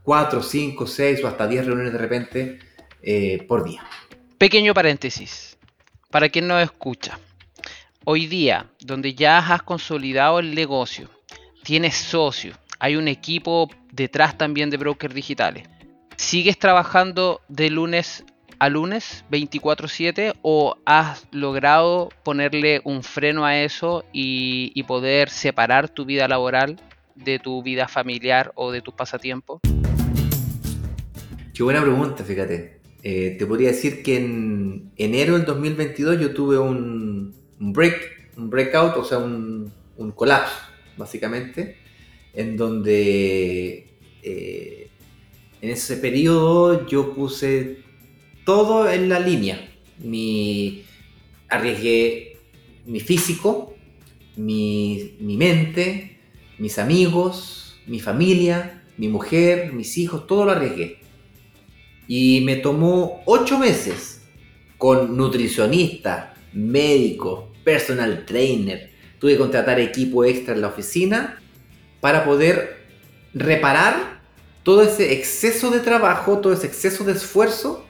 [SPEAKER 5] 4, 5, 6 o hasta 10 reuniones de repente eh, por día.
[SPEAKER 4] Pequeño paréntesis para quien nos escucha, hoy día, donde ya has consolidado el negocio, tienes socios, hay un equipo detrás también de brokers digitales, ¿sigues trabajando de lunes a lunes 24/7 o has logrado ponerle un freno a eso y, y, poder separar tu vida laboral de tu vida familiar o de tus pasatiempos?
[SPEAKER 5] Qué buena pregunta, fíjate. Eh, te podría decir que en enero del 2022 yo tuve un, break, un breakout, o sea, un, colapso, básicamente, en donde eh, en ese periodo yo puse todo en la línea. Mi, arriesgué mi físico, mi, mi mente, mis amigos, mi familia, mi mujer, mis hijos, todo lo arriesgué y me tomó ocho meses con nutricionista, médico, personal trainer. Tuve que contratar equipo extra en la oficina para poder reparar todo ese exceso de trabajo, todo ese exceso de esfuerzo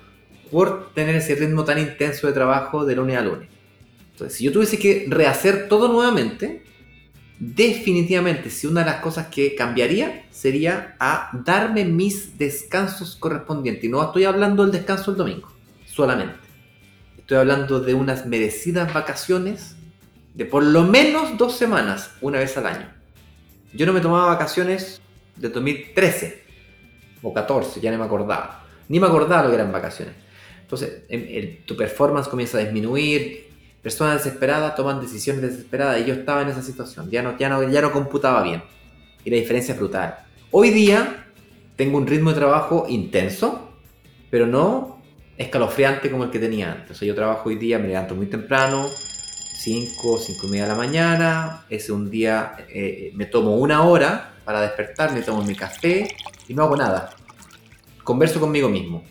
[SPEAKER 5] por tener ese ritmo tan intenso de trabajo de lunes a lunes. Entonces, si yo tuviese que rehacer todo nuevamente, definitivamente si una de las cosas que cambiaría sería a darme mis descansos correspondientes. Y no estoy hablando del descanso el domingo, solamente. Estoy hablando de unas merecidas vacaciones de por lo menos dos semanas, una vez al año. Yo no me tomaba vacaciones de 2013 o 14, ya no me acordaba. Ni me acordaba lo que eran vacaciones. Entonces, tu performance comienza a disminuir, personas desesperadas toman decisiones desesperadas y yo estaba en esa situación, ya no, ya no, ya no computaba bien. Y la diferencia es brutal. Hoy día tengo un ritmo de trabajo intenso, pero no escalofriante como el que tenía antes. O sea, yo trabajo hoy día, me levanto muy temprano, 5, 5 y media de la mañana. Ese un día eh, me tomo una hora para despertar, me tomo mi café y no hago nada. Converso conmigo mismo.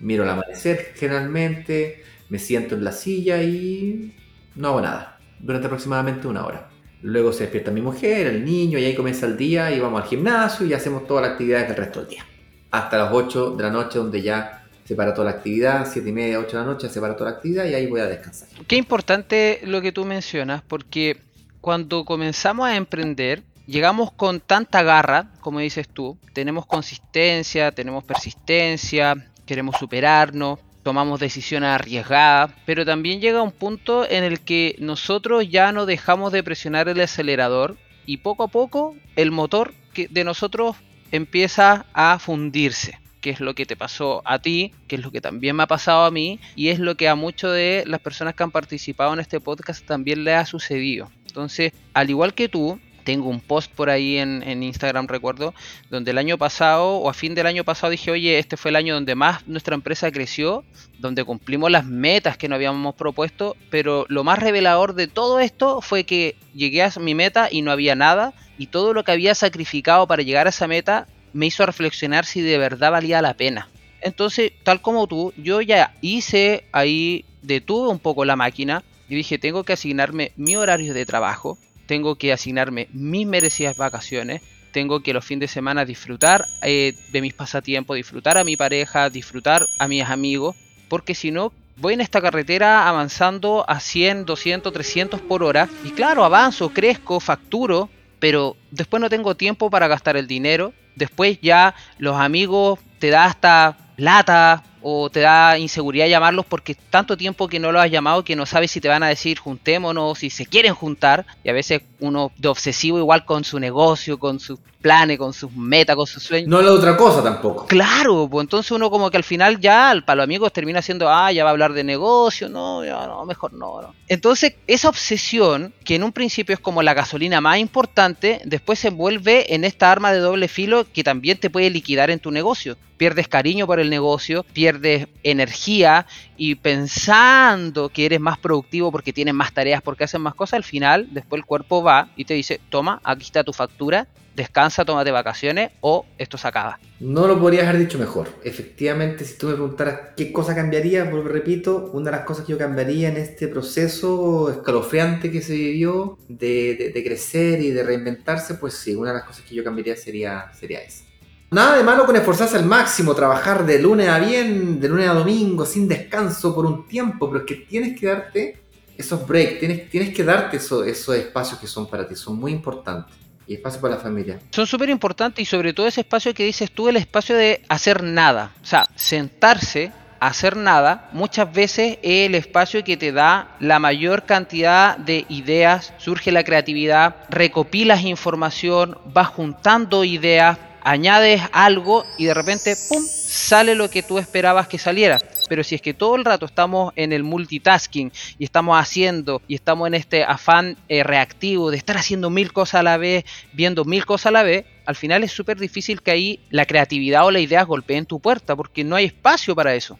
[SPEAKER 5] Miro el amanecer generalmente, me siento en la silla y no hago nada durante aproximadamente una hora. Luego se despierta mi mujer, el niño, y ahí comienza el día y vamos al gimnasio y hacemos todas las actividades del resto del día. Hasta las 8 de la noche donde ya se para toda la actividad, 7 y media, 8 de la noche se para toda la actividad y ahí voy a descansar.
[SPEAKER 4] Qué importante lo que tú mencionas porque cuando comenzamos a emprender llegamos con tanta garra, como dices tú, tenemos consistencia, tenemos persistencia, queremos superarnos, tomamos decisiones arriesgadas, pero también llega un punto en el que nosotros ya no dejamos de presionar el acelerador y poco a poco el motor de nosotros empieza a fundirse que es lo que te pasó a ti, que es lo que también me ha pasado a mí y es lo que a muchas de las personas que han participado en este podcast también le ha sucedido. Entonces, al igual que tú, tengo un post por ahí en, Instagram, recuerdo, donde el año pasado o a fin del año pasado dije, oye, este fue el año donde más nuestra empresa creció, donde cumplimos las metas que nos habíamos propuesto, pero lo más revelador de todo esto fue que llegué a mi meta y no había nada, y todo lo que había sacrificado para llegar a esa meta me hizo reflexionar si de verdad valía la pena. Entonces, tal como tú, yo ya hice ahí, detuve un poco la máquina y dije, tengo que asignarme mi horario de trabajo, tengo que asignarme mis merecidas vacaciones, tengo que los fines de semana disfrutar eh, de mis pasatiempos, disfrutar a mi pareja, disfrutar a mis amigos, porque si no, voy en esta carretera avanzando a 100, 200, 300 por hora, y claro, avanzo, crezco, facturo, pero después no tengo tiempo para gastar el dinero, después ya los amigos te da hasta lata o te da inseguridad llamarlos porque tanto tiempo que no lo has llamado que no sabes si te van a decir juntémonos, si se quieren juntar. Y a veces uno de obsesivo igual con su negocio, con sus planes, con sus metas, con sus sueños.
[SPEAKER 5] No la otra cosa tampoco.
[SPEAKER 4] Claro, pues entonces uno como que al final ya para los amigos termina siendo, ah, ya va a hablar de negocio, no, ya no, mejor no, no. Entonces esa obsesión, que en un principio es como la gasolina más importante, después se envuelve en esta arma de doble filo que también te puede liquidar en tu negocio pierdes cariño por el negocio, pierdes energía y pensando que eres más productivo porque tienes más tareas, porque haces más cosas, al final después el cuerpo va y te dice, toma, aquí está tu factura, descansa, tómate vacaciones o esto se acaba.
[SPEAKER 5] No lo podrías haber dicho mejor. Efectivamente, si tú me preguntaras qué cosa cambiaría, repito, una de las cosas que yo cambiaría en este proceso escalofriante que se vivió de, de crecer y de reinventarse, pues sí, una de las cosas que yo cambiaría sería, sería esa. Nada de malo con esforzarse al máximo, trabajar de lunes a bien, de lunes a domingo, sin descanso por un tiempo, pero es que tienes que darte esos breaks, tienes, tienes que darte esos, esos espacios que son para ti, son muy importantes. Y espacio para la familia.
[SPEAKER 4] Son súper importantes y sobre todo ese espacio que dices tú, el espacio de hacer nada. O sea, sentarse, hacer nada, muchas veces es el espacio que te da la mayor cantidad de ideas, surge la creatividad, recopilas información, vas juntando ideas, añades algo y de repente, ¡pum!, sale lo que tú esperabas que saliera. Pero si es que todo el rato estamos en el multitasking y estamos haciendo y estamos en este afán eh, reactivo de estar haciendo mil cosas a la vez, viendo mil cosas a la vez, al final es súper difícil que ahí la creatividad o la idea golpeen tu puerta porque no hay espacio para eso.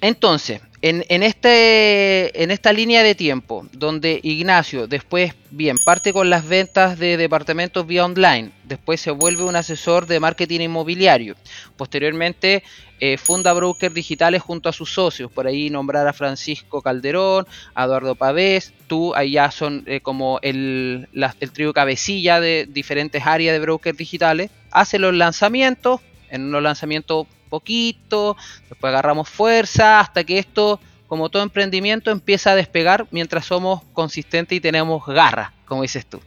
[SPEAKER 4] Entonces, en, este, en esta línea de tiempo, donde Ignacio después, bien, parte con las ventas de departamentos vía online, después se vuelve un asesor de marketing inmobiliario, posteriormente eh, funda brokers digitales junto a sus socios, por ahí nombrar a Francisco Calderón, a Eduardo Pavés, tú, ya son eh, como el, el trío cabecilla de diferentes áreas de brokers digitales, hace los lanzamientos, en unos lanzamientos poquito, después agarramos fuerza hasta que esto, como todo emprendimiento, empieza a despegar mientras somos consistentes y tenemos garra, como dices tú.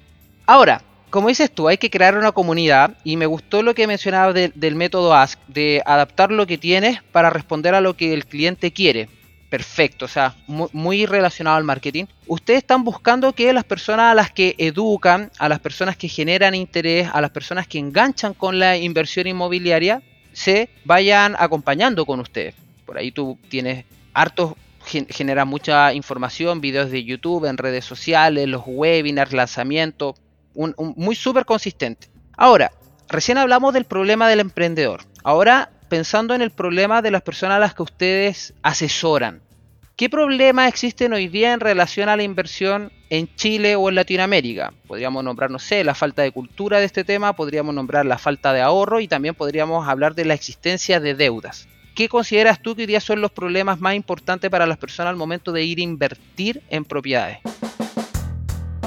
[SPEAKER 4] Ahora, como dices tú, hay que crear una comunidad y me gustó lo que mencionabas del método Ask, de adaptar lo que tienes para responder a lo que el cliente quiere. Perfecto, o sea, muy, muy, relacionado al marketing. Ustedes están buscando que las personas a las que educan, a las personas que generan interés, a las personas que enganchan con la inversión inmobiliaria, se vayan acompañando con ustedes. Por ahí tú tienes hartos, genera mucha información, videos de YouTube, en redes sociales, los webinars, lanzamientos, un, muy súper consistente. Ahora, recién hablamos del problema del emprendedor. Ahora, pensando en el problema de las personas a las que ustedes asesoran. ¿Qué problemas existen hoy día en relación a la inversión en Chile o en Latinoamérica? Podríamos nombrar, no sé, la falta de cultura de este tema, podríamos nombrar la falta de ahorro y también podríamos hablar de la existencia de deudas. ¿Qué consideras tú que hoy día son los problemas más importantes para las personas al momento de ir a invertir en propiedades?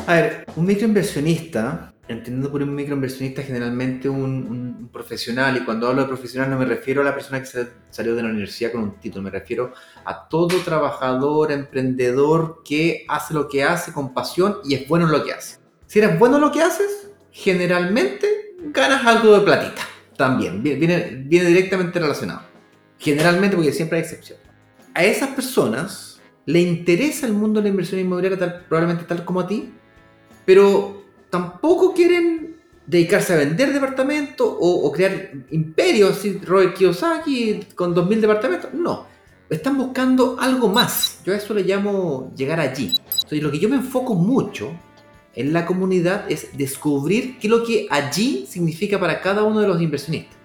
[SPEAKER 5] A ver, un microinversionista entendiendo por un microinversionista generalmente un, profesional, y cuando hablo de profesional no me refiero a la persona que salió de la universidad con un título, me refiero a todo trabajador, emprendedor que hace lo que hace con pasión y es bueno en lo que hace. Si eres bueno en lo que haces, generalmente ganas algo de platita. También, viene, viene directamente relacionado. Generalmente, porque siempre hay excepciones. a esas personas le interesa el mundo de la inversión inmobiliaria tal- probablemente tal como a ti, pero tampoco quieren dedicarse a vender departamentos o, o crear imperios, así Robert Kiyosaki con 2.000 departamentos. No, están buscando algo más. Yo a eso le llamo llegar allí. Entonces, lo que yo me enfoco mucho en la comunidad es descubrir qué es lo que allí significa para cada uno de los inversionistas.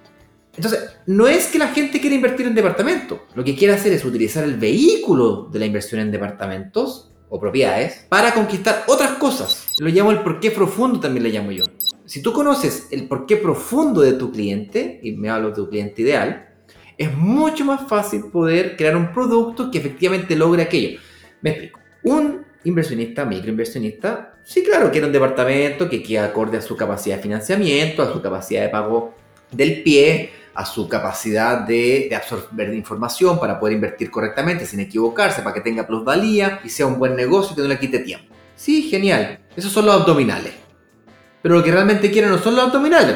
[SPEAKER 5] Entonces, no es que la gente quiera invertir en departamentos. Lo que quiere hacer es utilizar el vehículo de la inversión en departamentos o propiedades para conquistar otras cosas. Lo llamo el porqué profundo, también le llamo yo. Si tú conoces el porqué profundo de tu cliente, y me hablo de tu cliente ideal, es mucho más fácil poder crear un producto que efectivamente logre aquello. Me explico. Un inversionista, microinversionista, sí, claro, quiere un departamento que quede acorde a su capacidad de financiamiento, a su capacidad de pago del pie, a su capacidad de, absorber información para poder invertir correctamente sin equivocarse, para que tenga plusvalía y sea un buen negocio y que no le quite tiempo. Sí, genial. Esos son los abdominales. Pero lo que realmente quiere no son los abdominales.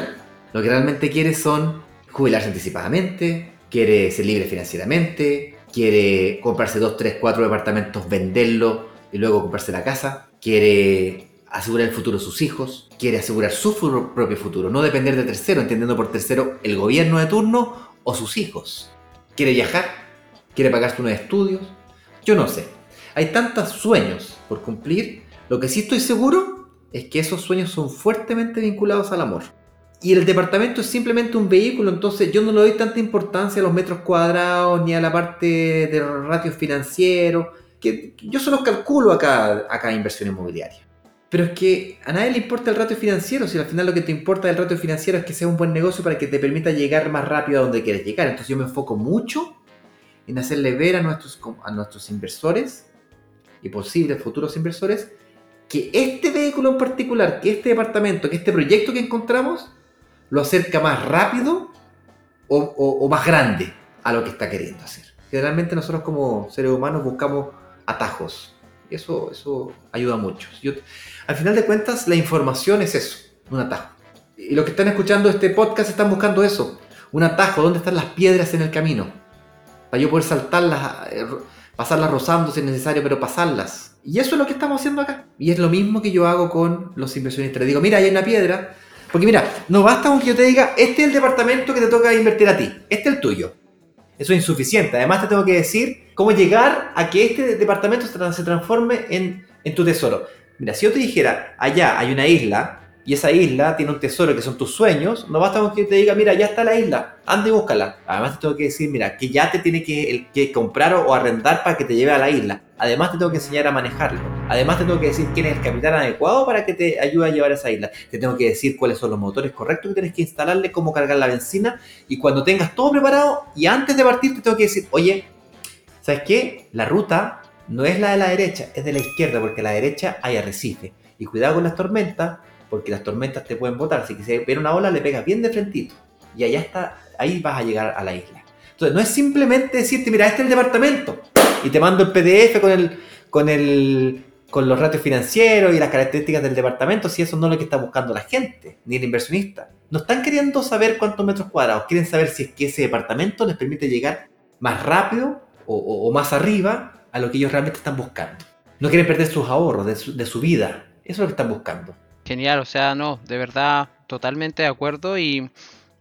[SPEAKER 5] Lo que realmente quiere son jubilarse anticipadamente, quiere ser libre financieramente, quiere comprarse dos, tres, cuatro departamentos, venderlo y luego comprarse la casa, quiere asegurar el futuro de sus hijos, quiere asegurar su fu- propio futuro, no depender de tercero, entendiendo por tercero el gobierno de turno o sus hijos. Quiere viajar, quiere pagarse unos estudios, yo no sé. Hay tantos sueños por cumplir, lo que sí estoy seguro es que esos sueños son fuertemente vinculados al amor. Y el departamento es simplemente un vehículo, entonces yo no le doy tanta importancia a los metros cuadrados ni a la parte de ratios financieros, que yo solo calculo acá, acá inversión inmobiliaria. Pero es que a nadie le importa el ratio financiero, si al final lo que te importa del ratio financiero es que sea un buen negocio para que te permita llegar más rápido a donde quieres llegar. Entonces yo me enfoco mucho en hacerle ver a nuestros, a nuestros inversores y posibles futuros inversores que este vehículo en particular, que este departamento, que este proyecto que encontramos, lo acerca más rápido o, o- o más grande a lo que está queriendo hacer. Generalmente nosotros como seres humanos buscamos atajos. Y eso, eso ayuda mucho. Yo- al final de cuentas, la información es eso, un atajo. Y los que están escuchando este podcast están buscando eso, un atajo, dónde están las piedras en el camino. Para yo poder saltarlas, eh, pasarlas rozando si es necesario, pero pasarlas. Y eso es lo que estamos haciendo acá. Y es lo mismo que yo hago con los inversionistas. Les digo, mira, hay una piedra. Porque mira, no basta con que yo te diga, este es el departamento que te toca invertir a ti. Este es el tuyo. Eso es insuficiente. Además te tengo que decir cómo llegar a que este departamento se tra- se transforme en, en tu tesoro. Mira, si yo te dijera, allá hay una isla y esa isla tiene un tesoro que son tus sueños, no basta con que te diga, mira, ya está la isla, anda y búscala. Además te tengo que decir, mira, que ya te tiene que, que comprar o arrendar para que te lleve a la isla. Además te tengo que enseñar a manejarlo. Además te tengo que decir quién es el capitán adecuado para que te ayude a llevar esa isla. Te tengo que decir cuáles son los motores correctos que tienes que instalarle, cómo cargar la benzina. Y cuando tengas todo preparado y antes de partir te tengo que decir, oye, ¿sabes qué? La ruta no es la de la derecha, es de la izquierda, porque a la derecha hay arrecife. Y cuidado con las tormentas, porque las tormentas te pueden botar. Si viene una ola, le pegas bien de frentito. Y allá está, ahí vas a llegar a la isla. Entonces, no es simplemente decirte, mira, este es el departamento. Y te mando el PDF con el, con el, con los ratios financieros y las características del departamento, si eso no es lo que está buscando la gente, ni el inversionista. No están queriendo saber cuántos metros cuadrados, quieren saber si es que ese departamento les permite llegar más rápido o, o- más arriba a lo que ellos realmente están buscando. No quieren perder sus ahorros, de su, de su vida. Eso es lo que están buscando.
[SPEAKER 4] Genial, o sea, no, de verdad, totalmente de acuerdo y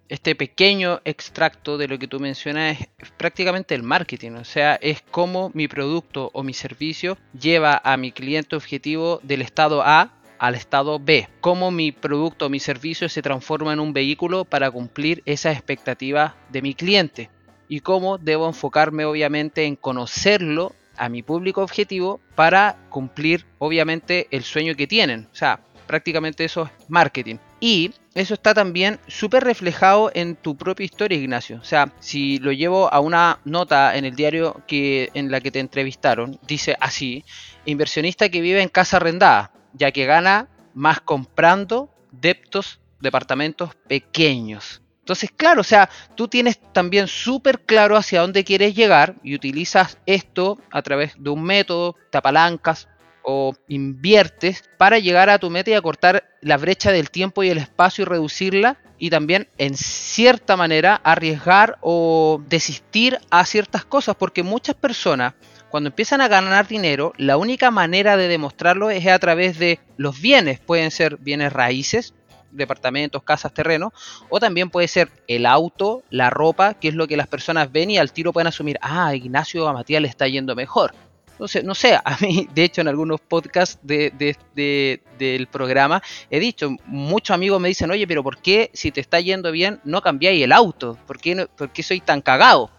[SPEAKER 4] este pequeño extracto de lo que tú mencionas es prácticamente el marketing, o sea, es cómo mi producto o mi servicio lleva a mi cliente objetivo del estado A al estado B, cómo mi producto o mi servicio se transforma en un vehículo para cumplir esas expectativas de mi cliente. Y cómo debo enfocarme obviamente en conocerlo a mi público objetivo para cumplir obviamente el sueño que tienen, o sea, prácticamente eso es marketing. Y eso está también súper reflejado en tu propia historia, Ignacio. O sea, si lo llevo a una nota en el diario que, en la que te entrevistaron, dice así, inversionista que vive en casa arrendada, ya que gana más comprando deptos departamentos pequeños. Entonces, claro, o sea, tú tienes también súper claro hacia dónde quieres llegar y utilizas esto a través de un método, te apalancas o inviertes para llegar a tu meta y acortar la brecha del tiempo y el espacio y reducirla y también en cierta manera arriesgar o desistir a ciertas cosas porque muchas personas cuando empiezan a ganar dinero la única manera de demostrarlo es a través de los bienes pueden ser bienes raíces departamentos, casas, terrenos, o también puede ser el auto, la ropa, que es lo que las personas ven y al tiro pueden asumir, ah, Ignacio a Matías le está yendo mejor. Entonces, no sé, a mí, de hecho, en algunos podcasts de, del programa he dicho, muchos amigos me dicen, oye, pero ¿por qué si te está yendo bien no cambiáis el auto? ¿Por qué, no, ¿Por qué soy tan cagado?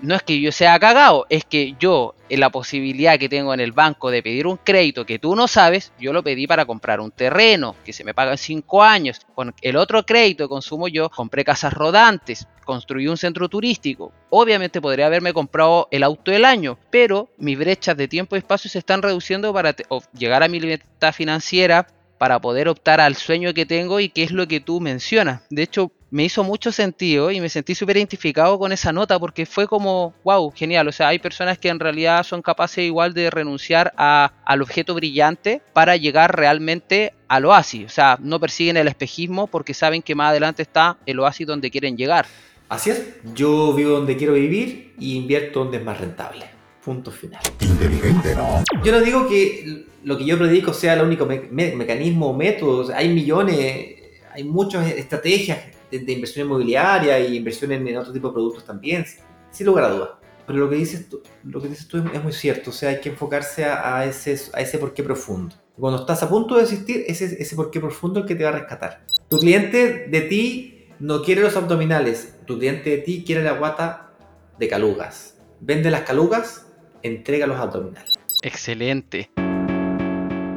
[SPEAKER 4] No es que yo sea cagado, es que yo, en la posibilidad que tengo en el banco de pedir un crédito que tú no sabes, yo lo pedí para comprar un terreno que se me paga en 5 años. Con el otro crédito que consumo yo, compré casas rodantes, construí un centro turístico. Obviamente podría haberme comprado el auto del año, pero mis brechas de tiempo y espacio se están reduciendo para llegar a mi libertad financiera para poder optar al sueño que tengo y que es lo que tú mencionas. De hecho, me hizo mucho sentido y me sentí súper identificado con esa nota porque fue como, wow, genial. O sea, hay personas que en realidad son capaces igual de renunciar a, al objeto brillante para llegar realmente al oasis. O sea, no persiguen el espejismo porque saben que más adelante está el oasis donde quieren llegar.
[SPEAKER 5] Así es, yo vivo donde quiero vivir y invierto donde es más rentable. Punto final. Inteligente, ¿no? Yo no digo que lo que yo predico sea el único mecanismo o método. hay millones, hay muchas estrategias de, inversión inmobiliaria y inversión en, otro tipo de productos también, sin lugar a dudas. Pero lo que dices tú, lo que dices tú es, muy cierto, o sea, hay que enfocarse a, ese, a ese porqué profundo. Cuando estás a punto de desistir, ese, ese porqué profundo el que te va a rescatar. Tu cliente de ti no quiere los abdominales, tu cliente de ti quiere la guata de calugas. Vende las calugas, entrega los abdominales.
[SPEAKER 4] Excelente.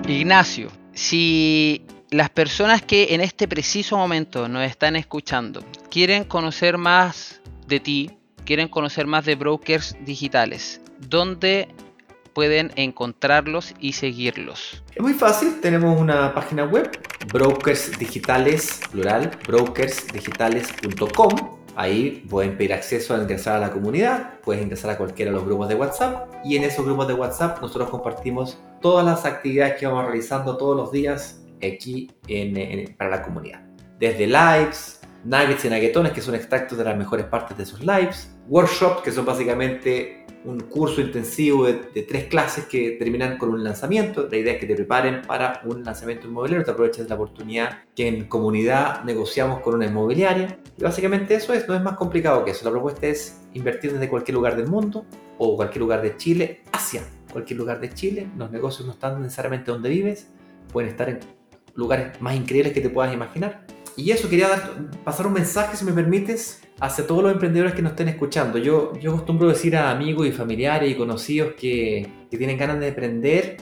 [SPEAKER 4] Ignacio, si las personas que en este preciso momento nos están escuchando quieren conocer más de ti, quieren conocer más de brokers digitales, ¿dónde pueden encontrarlos y seguirlos?
[SPEAKER 5] Es muy fácil, tenemos una página web, brokersdigitales, plural, brokersdigitales.com. Ahí pueden pedir acceso a ingresar a la comunidad, puedes ingresar a cualquiera de los grupos de WhatsApp y en esos grupos de WhatsApp nosotros compartimos todas las actividades que vamos realizando todos los días aquí en, para la comunidad. Desde lives, nuggets y nuggetones, que son extractos de las mejores partes de esos lives, workshops, que son básicamente un curso intensivo de, tres clases que terminan con un lanzamiento. La idea es que te preparen para un lanzamiento inmobiliario, te aproveches de la oportunidad que en comunidad negociamos con una inmobiliaria. Y básicamente eso es, no es más complicado que eso. La propuesta es invertir desde cualquier lugar del mundo o cualquier lugar de Chile hacia cualquier lugar de Chile. Los negocios no están necesariamente donde vives, pueden estar en lugares más increíbles que te puedas imaginar. Y eso, quería dar, pasar un mensaje, si me permites, hacia todos los emprendedores que nos estén escuchando. Yo, yo acostumbro decir a amigos y familiares y conocidos que, que tienen ganas de emprender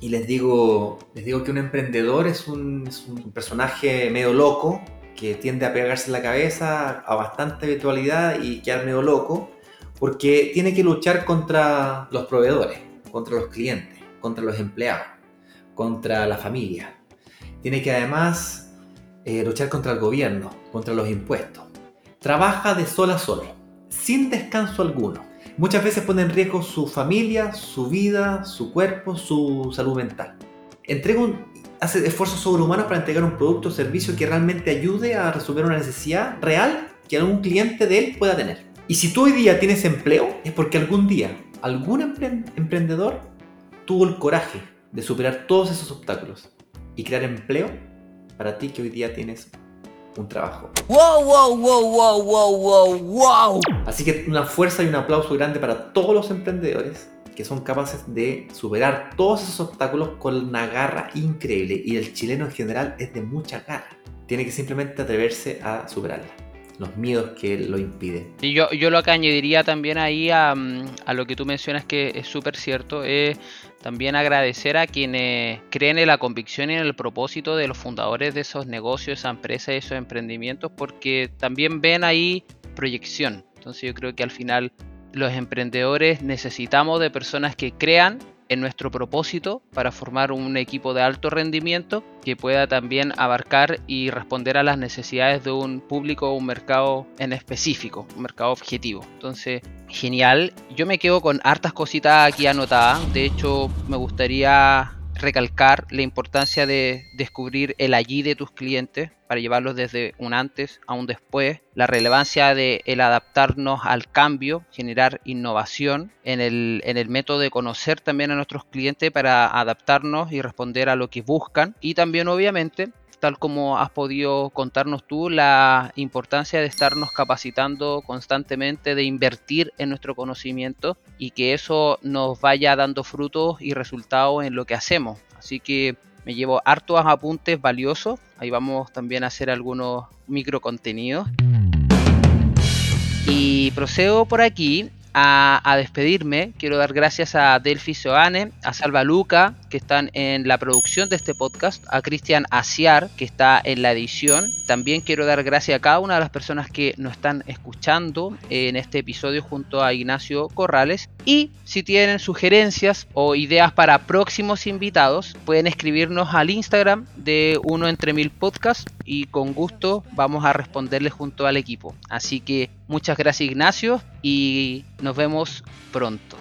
[SPEAKER 5] y les digo, les digo que un emprendedor es un, es un personaje medio loco que tiende a pegarse la cabeza a bastante virtualidad y quedar medio loco porque tiene que luchar contra los proveedores, contra los clientes, contra los empleados, contra la familia tiene que además eh, luchar contra el gobierno, contra los impuestos. Trabaja de sol a sol, sin descanso alguno. Muchas veces pone en riesgo su familia, su vida, su cuerpo, su salud mental. Entrega un, hace esfuerzos sobrehumanos para entregar un producto o servicio que realmente ayude a resolver una necesidad real que algún cliente de él pueda tener. Y si tú hoy día tienes empleo, es porque algún día algún emprendedor tuvo el coraje de superar todos esos obstáculos y crear empleo para ti que hoy día tienes un trabajo.
[SPEAKER 2] ¡Wow, wow, wow, wow, wow, wow, wow!
[SPEAKER 5] Así que una fuerza y un aplauso grande para todos los emprendedores que son capaces de superar todos esos obstáculos con una garra increíble. Y el chileno en general es de mucha garra. Tiene que simplemente atreverse a superarla los miedos que lo impiden.
[SPEAKER 4] Y yo, yo lo que añadiría también ahí a, a lo que tú mencionas que es súper cierto es también agradecer a quienes creen en la convicción y en el propósito de los fundadores de esos negocios, esa empresa y esos emprendimientos porque también ven ahí proyección. Entonces yo creo que al final los emprendedores necesitamos de personas que crean en nuestro propósito para formar un equipo de alto rendimiento que pueda también abarcar y responder a las necesidades de un público o un mercado en específico, un mercado objetivo. Entonces, genial. Yo me quedo con hartas cositas aquí anotadas. De hecho, me gustaría recalcar la importancia de descubrir el allí de tus clientes para llevarlos desde un antes a un después, la relevancia de el adaptarnos al cambio, generar innovación en el, en el método de conocer también a nuestros clientes para adaptarnos y responder a lo que buscan y también obviamente tal como has podido contarnos tú, la importancia de estarnos capacitando constantemente, de invertir en nuestro conocimiento y que eso nos vaya dando frutos y resultados en lo que hacemos. Así que me llevo hartos apuntes valiosos. Ahí vamos también a hacer algunos micro contenidos. Y procedo por aquí a, despedirme, quiero dar gracias a Delphi Soane, a Salva Luca, que están en la producción de este podcast, a Cristian Asiar, que está en la edición. También quiero dar gracias a cada una de las personas que nos están escuchando en este episodio junto a Ignacio Corrales. Y si tienen sugerencias o ideas para próximos invitados, pueden escribirnos al Instagram de Uno Entre Mil Podcast y con gusto vamos a responderles junto al equipo. Así que muchas gracias Ignacio y nos vemos pronto.